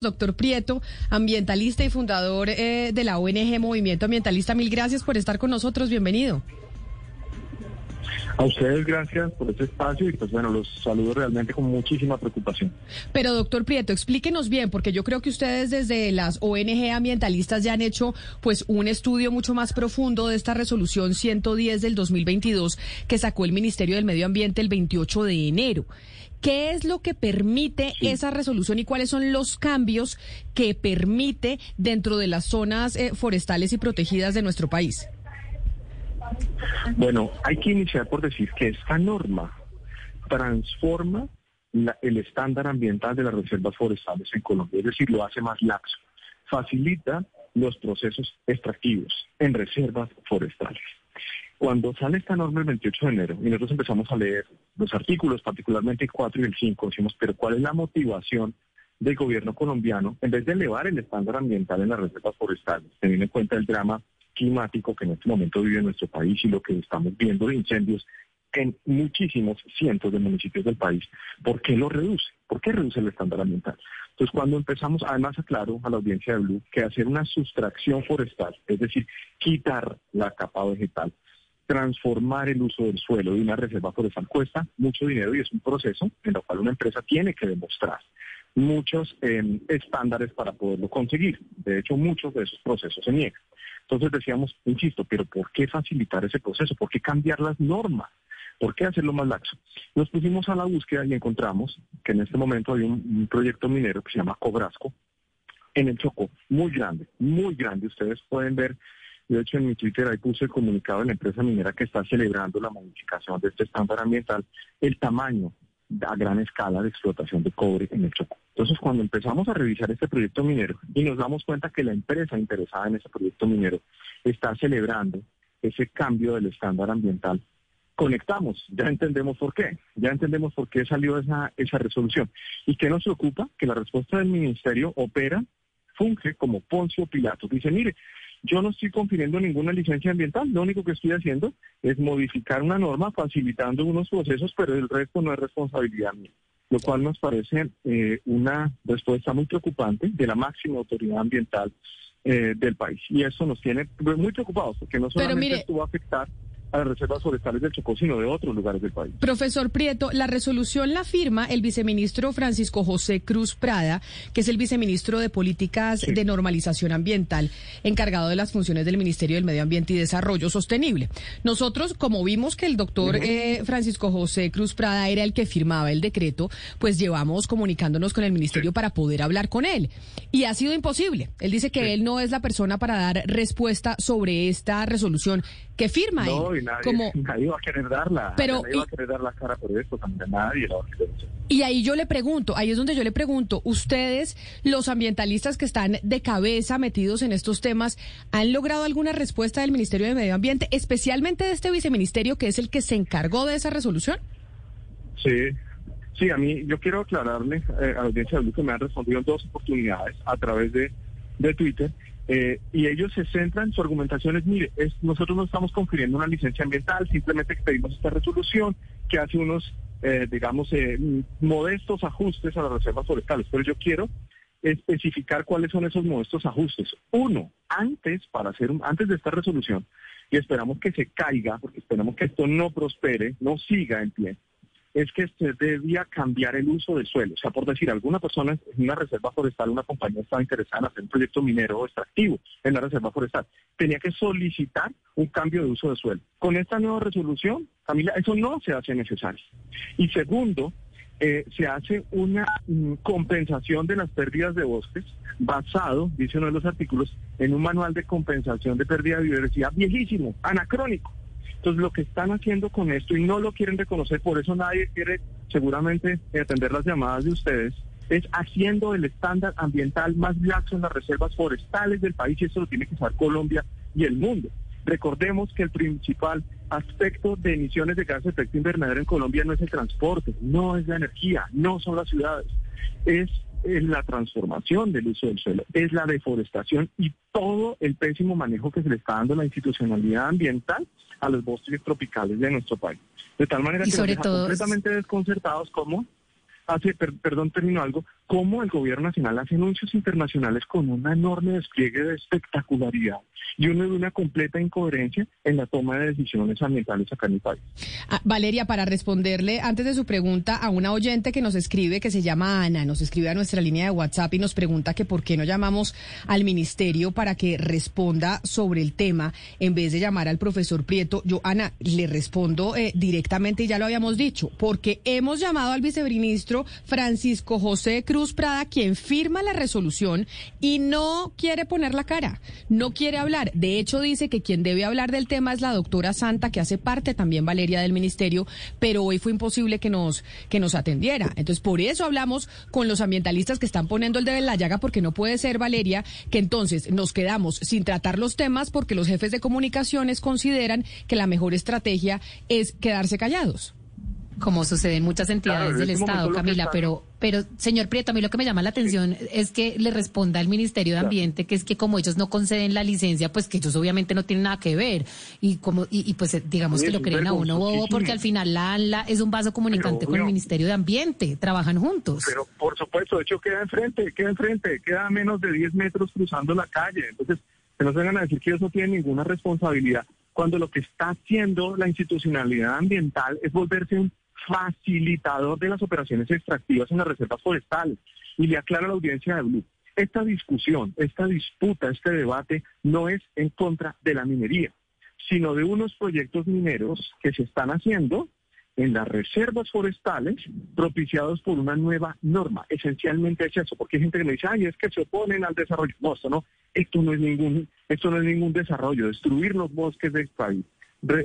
Doctor Prieto, ambientalista y fundador eh, de la ONG Movimiento Ambientalista, mil gracias por estar con nosotros, bienvenido. A ustedes gracias por este espacio y pues bueno, los saludo realmente con muchísima preocupación. Pero doctor Prieto, explíquenos bien, porque yo creo que ustedes desde las ONG ambientalistas ya han hecho pues un estudio mucho más profundo de esta resolución 110 del 2022 que sacó el Ministerio del Medio Ambiente el 28 de enero. ¿Qué es lo que permite esa resolución y cuáles son los cambios que permite dentro de las zonas eh, forestales y protegidas de nuestro país? Bueno, hay que iniciar por decir que esta norma transforma el estándar ambiental de las reservas forestales en Colombia, es decir, lo hace más laxo, facilita los procesos extractivos en reservas forestales. Cuando sale esta norma el 28 de enero y nosotros empezamos a leer los artículos, particularmente el 4 y el 5, decimos, pero ¿cuál es la motivación del gobierno colombiano en vez de elevar el estándar ambiental en las reservas forestales, teniendo en cuenta el drama climático que en este momento vive nuestro país y lo que estamos viendo de incendios en muchísimos cientos de municipios del país. ¿Por qué lo reduce? ¿Por qué reduce el estándar ambiental? Entonces, cuando empezamos, además aclaro a la audiencia de Blue que hacer una sustracción forestal, es decir, quitar la capa vegetal, transformar el uso del suelo de una reserva forestal cuesta mucho dinero y es un proceso en el cual una empresa tiene que demostrar muchos em, estándares para poderlo conseguir. De hecho, muchos de esos procesos se niegan. Entonces decíamos, insisto, pero ¿por qué facilitar ese proceso? ¿Por qué cambiar las normas? ¿Por qué hacerlo más laxo? Nos pusimos a la búsqueda y encontramos que en este momento hay un, proyecto minero que se llama Cobrasco en el Chocó, muy grande, muy grande. Ustedes pueden ver, de hecho en mi Twitter ahí puse el comunicado de la empresa minera que está celebrando la modificación de este estándar ambiental, el tamaño a gran escala de explotación de cobre en el Chocó. Entonces, cuando empezamos a revisar este proyecto minero y nos damos cuenta que la empresa interesada en ese proyecto minero está celebrando ese cambio del estándar ambiental, conectamos, ya entendemos por qué, ya entendemos por qué salió esa, esa resolución. ¿Y qué nos preocupa? Que la respuesta del ministerio opera, funge como Poncio Pilato. Dice, mire, yo no estoy confiriendo ninguna licencia ambiental, lo único que estoy haciendo es modificar una norma facilitando unos procesos, pero el resto no es responsabilidad mía. Lo cual nos parece eh, una respuesta muy preocupante de la máxima autoridad ambiental eh, del país. Y eso nos tiene muy preocupados, porque no solamente esto va a afectar a las reservas forestales del Chocó, sino de otros lugares del país. Profesor Prieto, la resolución la firma el viceministro Francisco José Cruz Prada, que es el viceministro de Políticas de Normalización Ambiental, encargado de las funciones del Ministerio del Medio Ambiente y Desarrollo Sostenible. Nosotros, como vimos que el doctor eh, Francisco José Cruz Prada era el que firmaba el decreto, pues llevamos comunicándonos con el ministerio para poder hablar con él. Y ha sido imposible. Él dice que él no es la persona para dar respuesta sobre esta resolución que firma no, Y nadie, como... nadie va a querer darla. Pero, nadie va a querer dar la cara por esto, también nadie la va a querer Y ahí yo le pregunto, ahí es donde yo le pregunto, ustedes, los ambientalistas que están de cabeza metidos en estos temas, ¿han logrado alguna respuesta del Ministerio de Medio Ambiente, especialmente de este viceministerio que es el que se encargó de esa resolución? Sí, sí, a mí yo quiero aclararle eh, a la audiencia de que me han respondido en dos oportunidades a través de, de Twitter eh, y ellos se centran, su argumentación es, mire, nosotros no estamos confiriendo una licencia ambiental, simplemente pedimos esta resolución que hace unos, eh, digamos, eh, modestos ajustes a las reservas forestales. Pero yo quiero especificar cuáles son esos modestos ajustes. Uno, antes, para hacer antes de esta resolución, y esperamos que se caiga, porque esperamos que esto no prospere, no siga en pie, es que se debía cambiar el uso del suelo. O sea, por decir, alguna persona en una reserva forestal, una compañía estaba interesada en hacer un proyecto minero o extractivo en la reserva forestal, tenía que solicitar un cambio de uso de suelo. Con esta nueva resolución, Camila, eso no se hace necesario. Y segundo, eh, se hace una mm, compensación de las pérdidas de bosques basado, dice uno de los artículos, en un manual de compensación de pérdida de biodiversidad viejísimo, anacrónico. Entonces, lo que están haciendo con esto, y no lo quieren reconocer, por eso nadie quiere seguramente atender las llamadas de ustedes, es haciendo el estándar ambiental más laxo en las reservas forestales del país, y eso lo tiene que hacer Colombia y el mundo. Recordemos que el principal aspecto de emisiones de gases de efecto invernadero en Colombia no es el transporte, no es la energía, no son las ciudades, es es la transformación del uso del suelo, es la deforestación y todo el pésimo manejo que se le está dando a la institucionalidad ambiental a los bosques tropicales de nuestro país. De tal manera que sobre completamente desconcertados como hace, perdón, termino algo, cómo el gobierno nacional hace anuncios internacionales con un enorme despliegue de espectacularidad y una, una completa incoherencia en la toma de decisiones ambientales acá en el país. Ah, Valeria, para responderle antes de su pregunta a una oyente que nos escribe, que se llama Ana, nos escribe a nuestra línea de WhatsApp y nos pregunta que por qué no llamamos al ministerio para que responda sobre el tema en vez de llamar al profesor Prieto. Yo, Ana, le respondo eh, directamente y ya lo habíamos dicho, porque hemos llamado al viceministro Francisco José Cruz Prada, quien firma la resolución y no quiere poner la cara, no quiere hablar. De hecho, dice que quien debe hablar del tema es la doctora Santa, que hace parte también, Valeria, del ministerio, pero hoy fue imposible que nos, que nos atendiera. Entonces, por eso hablamos con los ambientalistas que están poniendo el dedo en la llaga, porque no puede ser, Valeria, que entonces nos quedamos sin tratar los temas porque los jefes de comunicaciones consideran que la mejor estrategia es quedarse callados como sucede en muchas entidades del este Estado, Camila, pero, pero señor Prieto, a mí lo que me llama la atención es que le responda al Ministerio de Ambiente que es que como ellos no conceden la licencia, pues que ellos obviamente no tienen nada que ver. Y como y, pues digamos que lo creen a uno bobo porque al final la ANLA es un vaso comunicante con el Ministerio de Ambiente, trabajan juntos. Pero por supuesto, de hecho queda enfrente, queda enfrente, queda a menos de 10 metros cruzando la calle, entonces que no se vengan a decir que ellos no tienen ninguna responsabilidad cuando lo que está haciendo la institucionalidad ambiental es volverse un facilitador de las operaciones extractivas en las reservas forestales. Y le aclaro a la audiencia de Blue, esta discusión, esta disputa, este debate no es en contra de la minería, sino de unos proyectos mineros que se están haciendo en las reservas forestales propiciados por una nueva norma. Esencialmente es eso, porque hay gente que me dice, ay, es que se oponen al desarrollo. No, esto no, esto no es ningún, esto no es ningún desarrollo, destruir los bosques del país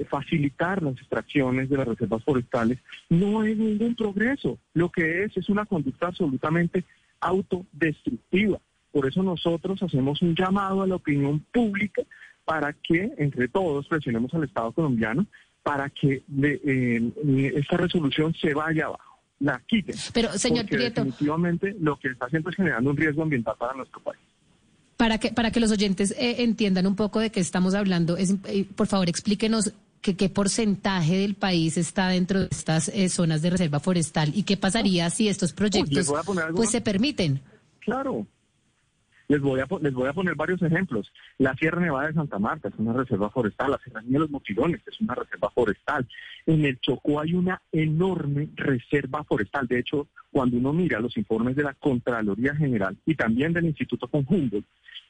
facilitar las extracciones de las reservas forestales no es ningún progreso. Lo que es es una conducta absolutamente autodestructiva. Por eso nosotros hacemos un llamado a la opinión pública para que entre todos presionemos al Estado colombiano para que eh, esta resolución se vaya abajo, la quiten. Pero, señor Prieto. Definitivamente lo que está haciendo es generando un riesgo ambiental para nuestro país. Para que, para que los oyentes eh, entiendan un poco de qué estamos hablando, es, eh, por favor explíquenos que, qué porcentaje del país está dentro de estas eh, zonas de reserva forestal y qué pasaría si estos proyectos pues se permiten. Claro. Les voy, a, les voy a poner varios ejemplos. La Sierra Nevada de Santa Marta es una reserva forestal, la Sierra de los Motilones es una reserva forestal. En el Chocó hay una enorme reserva forestal. De hecho, cuando uno mira los informes de la Contraloría General y también del Instituto Conjunto,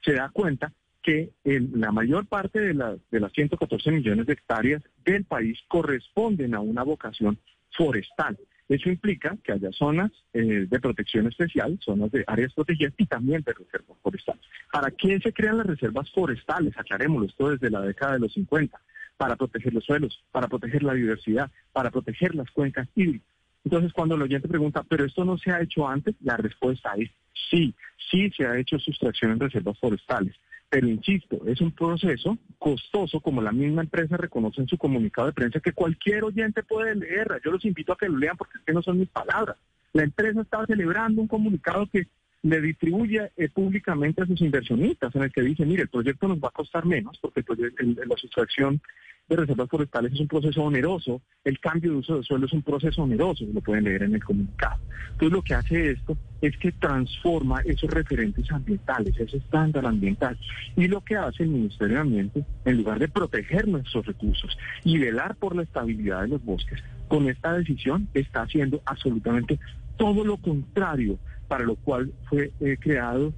se da cuenta que la mayor parte de, de las 114 millones de hectáreas del país corresponden a una vocación forestal. Eso implica que haya zonas eh, de protección especial, zonas de áreas protegidas y también de reservas forestales. ¿Para qué se crean las reservas forestales? Aclarémoslo, esto desde la década de los 50. Para proteger los suelos, para proteger la diversidad, para proteger las cuencas hídricas. Entonces, cuando el oyente pregunta, ¿pero esto no se ha hecho antes? La respuesta es sí, sí se ha hecho sustracción en reservas forestales. Pero insisto, es un proceso costoso, como la misma empresa reconoce en su comunicado de prensa, que cualquier oyente puede leer. Yo los invito a que lo lean porque es que no son mis palabras. La empresa estaba celebrando un comunicado que le distribuye eh, públicamente a sus inversionistas, en el que dice, mire, el proyecto nos va a costar menos, porque la sustracción de reservas forestales es un proceso oneroso, el cambio de uso de suelo es un proceso oneroso, lo pueden leer en el comunicado. Entonces lo que hace esto es que transforma esos referentes ambientales, ese estándar ambiental. Y lo que hace el Ministerio de Ambiente, en lugar de proteger nuestros recursos y velar por la estabilidad de los bosques, con esta decisión está haciendo absolutamente todo lo contrario para lo cual fue eh, creado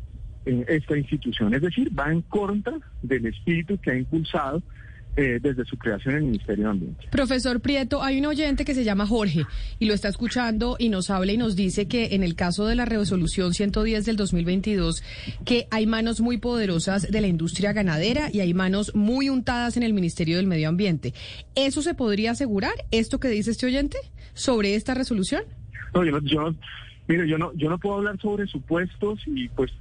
eh, esta institución. Es decir, va en contra del espíritu que ha impulsado eh, desde su creación en el Ministerio de Ambiente. Profesor Prieto, hay un oyente que se llama Jorge y lo está escuchando y nos habla y nos dice que en el caso de la resolución 110 del 2022, que hay manos muy poderosas de la industria ganadera y hay manos muy untadas en el Ministerio del Medio Ambiente. ¿Eso se podría asegurar, esto que dice este oyente, sobre esta resolución? No, yo, yo mire, yo no, yo no puedo hablar sobre supuestos y pues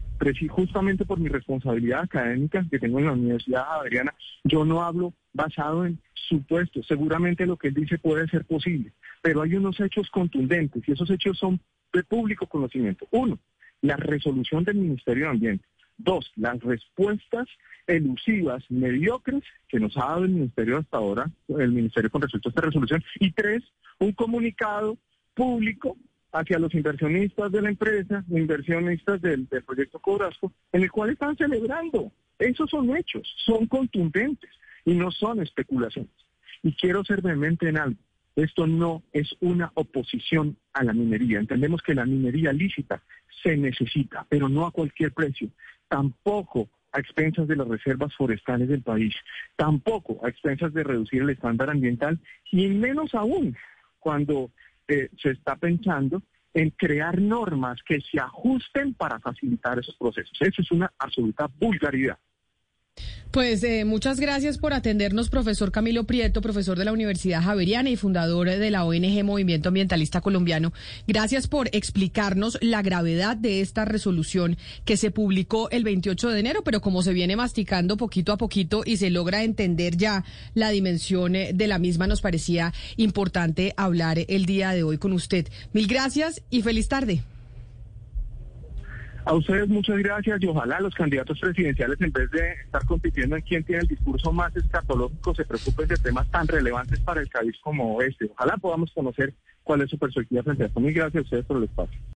justamente por mi responsabilidad académica que tengo en la Universidad Adriana, yo no hablo basado en supuestos. Seguramente lo que él dice puede ser posible, pero hay unos hechos contundentes y esos hechos son de público conocimiento. Uno, la resolución del Ministerio de Ambiente. Dos, las respuestas elusivas, mediocres que nos ha dado el Ministerio hasta ahora, el Ministerio con respecto a esta resolución. Y tres, un comunicado público hacia los inversionistas de la empresa, inversionistas del, proyecto Cobrasco, en el cual están celebrando. Esos son hechos, son contundentes y no son especulaciones. Y quiero ser vehemente en algo. Esto no es una oposición a la minería. Entendemos que la minería lícita se necesita, pero no a cualquier precio. Tampoco a expensas de las reservas forestales del país, tampoco a expensas de reducir el estándar ambiental y menos aún cuando se está pensando en crear normas que se ajusten para facilitar esos procesos. Eso es una absoluta vulgaridad. Pues eh, muchas gracias por atendernos, profesor Camilo Prieto, profesor de la Universidad Javeriana y fundador de la ONG Movimiento Ambientalista Colombiano. Gracias por explicarnos la gravedad de esta resolución que se publicó el 28 de enero, pero como se viene masticando poquito a poquito y se logra entender ya la dimensión eh, de la misma, nos parecía importante hablar el día de hoy con usted. Mil gracias y feliz tarde. A ustedes muchas gracias y ojalá los candidatos presidenciales, en vez de estar compitiendo en quién tiene el discurso más escatológico, se preocupen de temas tan relevantes para el país como este. Ojalá podamos conocer cuál es su perspectiva frente a esto. Muy gracias a ustedes por el espacio.